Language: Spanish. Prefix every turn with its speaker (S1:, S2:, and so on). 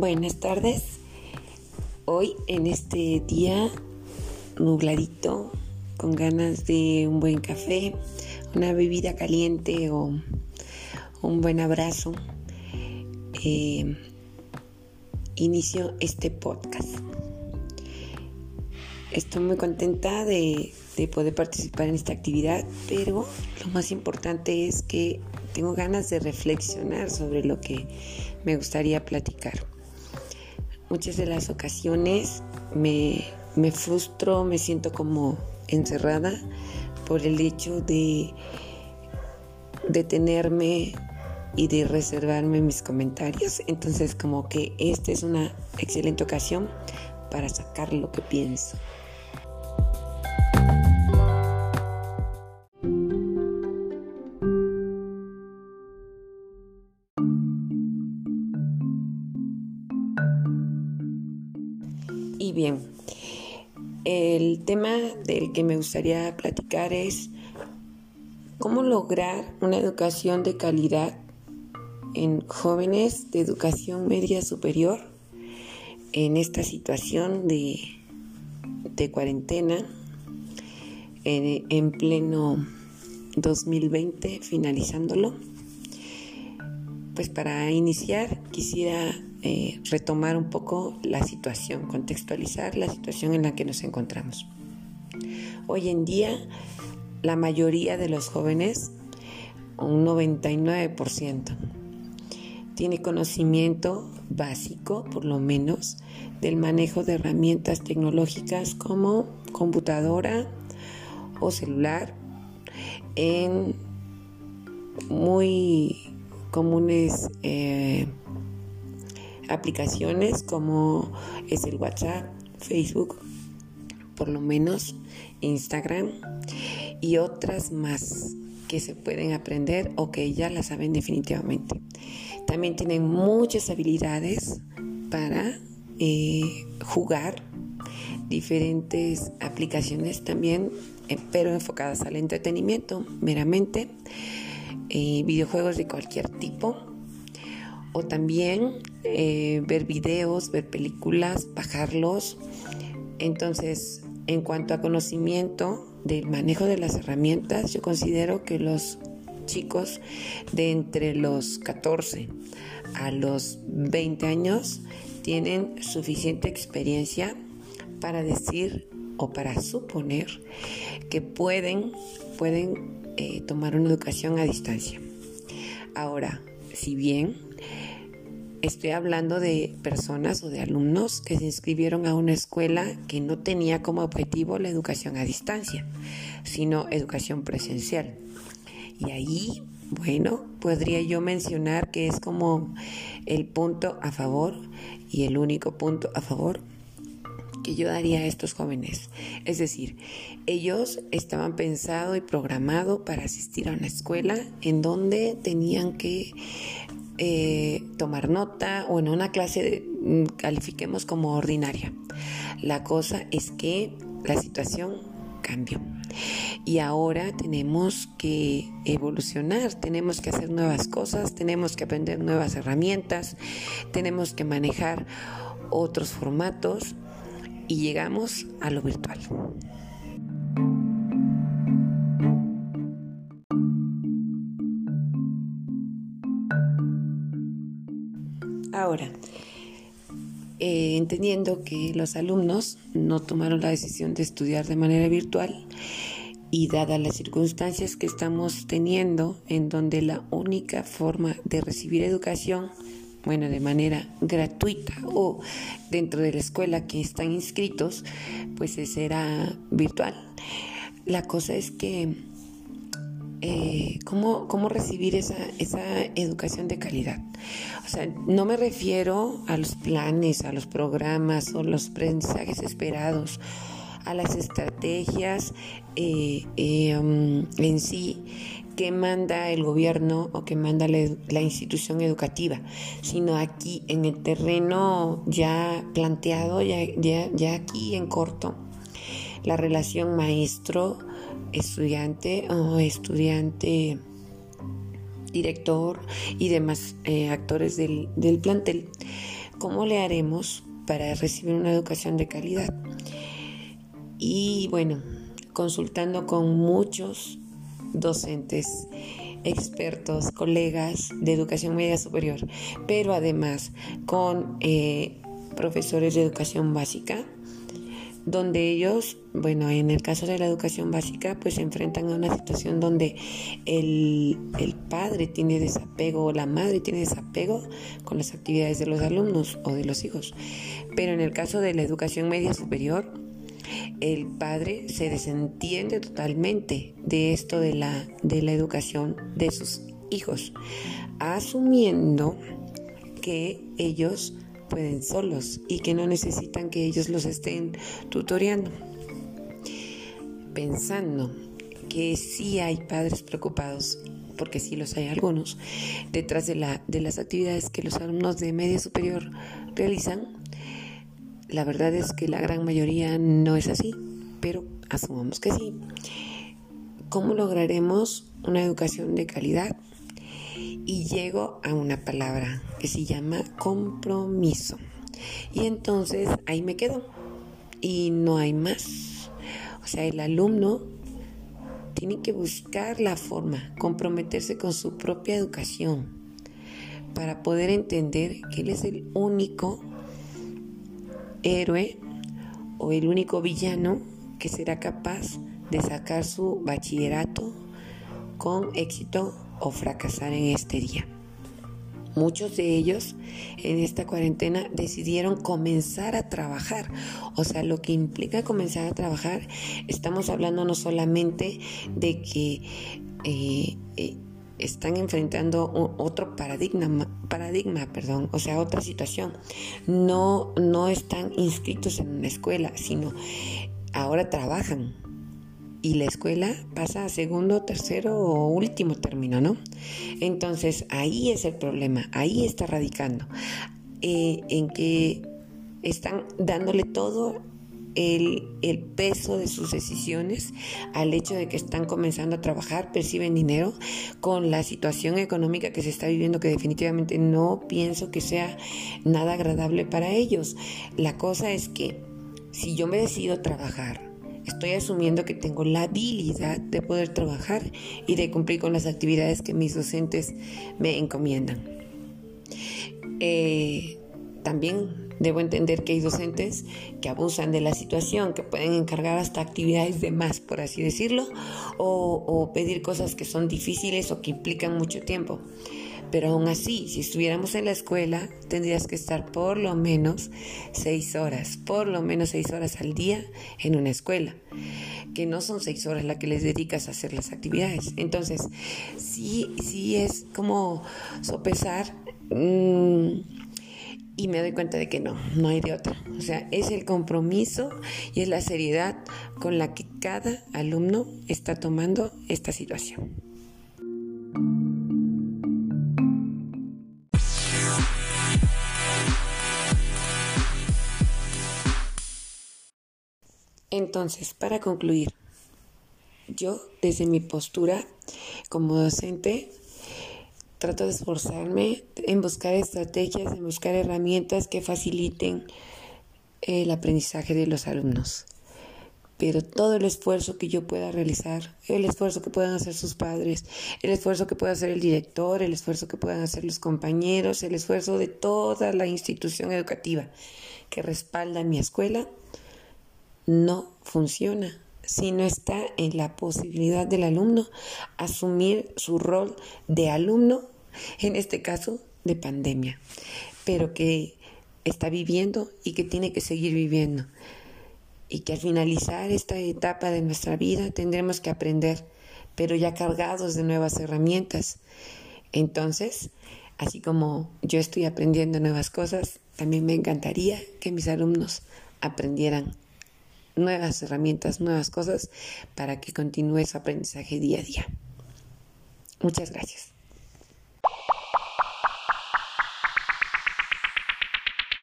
S1: Buenas tardes. Hoy en este día nubladito, con ganas de un buen café, una bebida caliente o un buen abrazo, eh, inicio este podcast. Estoy muy contenta de, de poder participar en esta actividad, pero lo más importante es que tengo ganas de reflexionar sobre lo que me gustaría platicar. Muchas de las ocasiones me, me frustro, me siento como encerrada por el hecho de detenerme y de reservarme mis comentarios. Entonces como que esta es una excelente ocasión para sacar lo que pienso. El tema del que me gustaría platicar es cómo lograr una educación de calidad en jóvenes de educación media superior en esta situación de, cuarentena en, en pleno 2020, finalizándolo. Pues para iniciar quisiera eh, retomar un poco la situación, contextualizar la situación en la que nos encontramos. Hoy en día, la mayoría de los jóvenes, un 99%, tiene conocimiento básico, por lo menos, del manejo de herramientas tecnológicas como computadora o celular en muy comunes eh, aplicaciones como es el WhatsApp, Facebook, por lo menos Instagram y otras más que se pueden aprender o que ya las saben definitivamente. También tienen muchas habilidades para eh, jugar diferentes aplicaciones también, eh, pero enfocadas al entretenimiento meramente, eh, videojuegos de cualquier tipo o también eh, ver videos, ver películas, bajarlos. Entonces, en cuanto a conocimiento del manejo de las herramientas, yo considero que los chicos de entre los 14 a los 20 años tienen suficiente experiencia para decir o para suponer que pueden, pueden eh, tomar una educación a distancia. Ahora, si bien Estoy hablando de personas o de alumnos que se inscribieron a una escuela que no tenía como objetivo la educación a distancia, sino educación presencial. Y ahí, bueno, podría yo mencionar que es como el punto a favor y el único punto a favor que yo daría a estos jóvenes. Es decir, ellos estaban pensados y programados para asistir a una escuela en donde tenían que eh, tomar nota o en una clase mm, califiquemos como ordinaria. La cosa es que la situación cambió y ahora tenemos que evolucionar, tenemos que hacer nuevas cosas, tenemos que aprender nuevas herramientas, tenemos que manejar otros formatos y llegamos a lo virtual. Ahora, eh, entendiendo que los alumnos no tomaron la decisión de estudiar de manera virtual y dadas las circunstancias que estamos teniendo, en donde la única forma de recibir educación, bueno, de manera gratuita o dentro de la escuela que están inscritos, pues será virtual. La cosa es que eh, ¿cómo, cómo, recibir esa, esa educación de calidad. O sea, no me refiero a los planes, a los programas o los mensajes esperados, a las estrategias eh, eh, um, en sí que manda el gobierno o que manda la, institución educativa, sino aquí en el terreno ya planteado, ya, ya, ya aquí en corto, la relación maestro estudiante o estudiante director y demás eh, actores del, plantel ¿cómo le haremos para recibir una educación de calidad? Y bueno, consultando con muchos docentes, expertos, colegas de educación media superior, pero además con eh, profesores de educación básica, donde ellos, bueno, en el caso de la educación básica, pues se enfrentan a una situación donde el, el, padre tiene desapego o la madre tiene desapego con las actividades de los alumnos o de los hijos. Pero en el caso de la educación media superior, el padre se desentiende totalmente de esto de la, de la educación de sus hijos, asumiendo que ellos pueden solos y que no necesitan que ellos los estén tutoreando. Pensando que sí hay padres preocupados, porque sí los hay algunos, detrás de, la, de las actividades que los alumnos de media superior realizan, la verdad es que la gran mayoría no es así, pero asumamos que sí. ¿Cómo lograremos una educación de calidad? Y llego a una palabra que se llama compromiso. Y entonces ahí me quedo. Y no hay más. O sea, el alumno tiene que buscar la forma, comprometerse con su propia educación para poder entender que él es el único héroe o el único villano que será capaz de sacar su bachillerato con éxito o fracasar en este día. Muchos de ellos en esta cuarentena decidieron comenzar a trabajar. O sea, lo que implica comenzar a trabajar, estamos hablando no solamente de que eh, eh, están enfrentando otro paradigma, paradigma, perdón, o sea, otra situación. No, no están inscritos en una escuela, sino ahora trabajan. Y la escuela pasa a segundo, tercero o último término, ¿no? Entonces ahí es el problema, ahí está radicando. Eh, en que están dándole todo el, peso de sus decisiones al hecho de que están comenzando a trabajar, perciben dinero con la situación económica que se está viviendo, que definitivamente no pienso que sea nada agradable para ellos. La cosa es que si yo me decido trabajar, estoy asumiendo que tengo la habilidad de poder trabajar y de cumplir con las actividades que mis docentes me encomiendan. Eh, también debo entender que hay docentes que abusan de la situación, que pueden encargar hasta actividades de más, por así decirlo, o, pedir cosas que son difíciles o que implican mucho tiempo. Pero aún así, si estuviéramos en la escuela, tendrías que estar por lo menos seis horas, por lo menos seis horas al día en una escuela, que no son seis horas las que les dedicas a hacer las actividades. Entonces, sí, sí es como sopesar. Mmm, y me doy cuenta de que no, no hay de otra. O sea, es el compromiso y es la seriedad con la que cada alumno está tomando esta situación. Entonces, para concluir, yo desde mi postura como docente trato de esforzarme en buscar estrategias, en buscar herramientas que faciliten el aprendizaje de los alumnos. Pero todo el esfuerzo que yo pueda realizar, el esfuerzo que puedan hacer sus padres, el esfuerzo que pueda hacer el director, el esfuerzo que puedan hacer los compañeros, el esfuerzo de toda la institución educativa que respalda mi escuela, no funciona si no está en la posibilidad del alumno asumir su rol de alumno, en este caso de pandemia, pero que está viviendo y que tiene que seguir viviendo. Y que al finalizar esta etapa de nuestra vida tendremos que aprender, pero ya cargados de nuevas herramientas. Entonces, así como yo estoy aprendiendo nuevas cosas, también me encantaría que mis alumnos aprendieran nuevas herramientas, nuevas cosas para que continúe su aprendizaje día a día. Muchas gracias.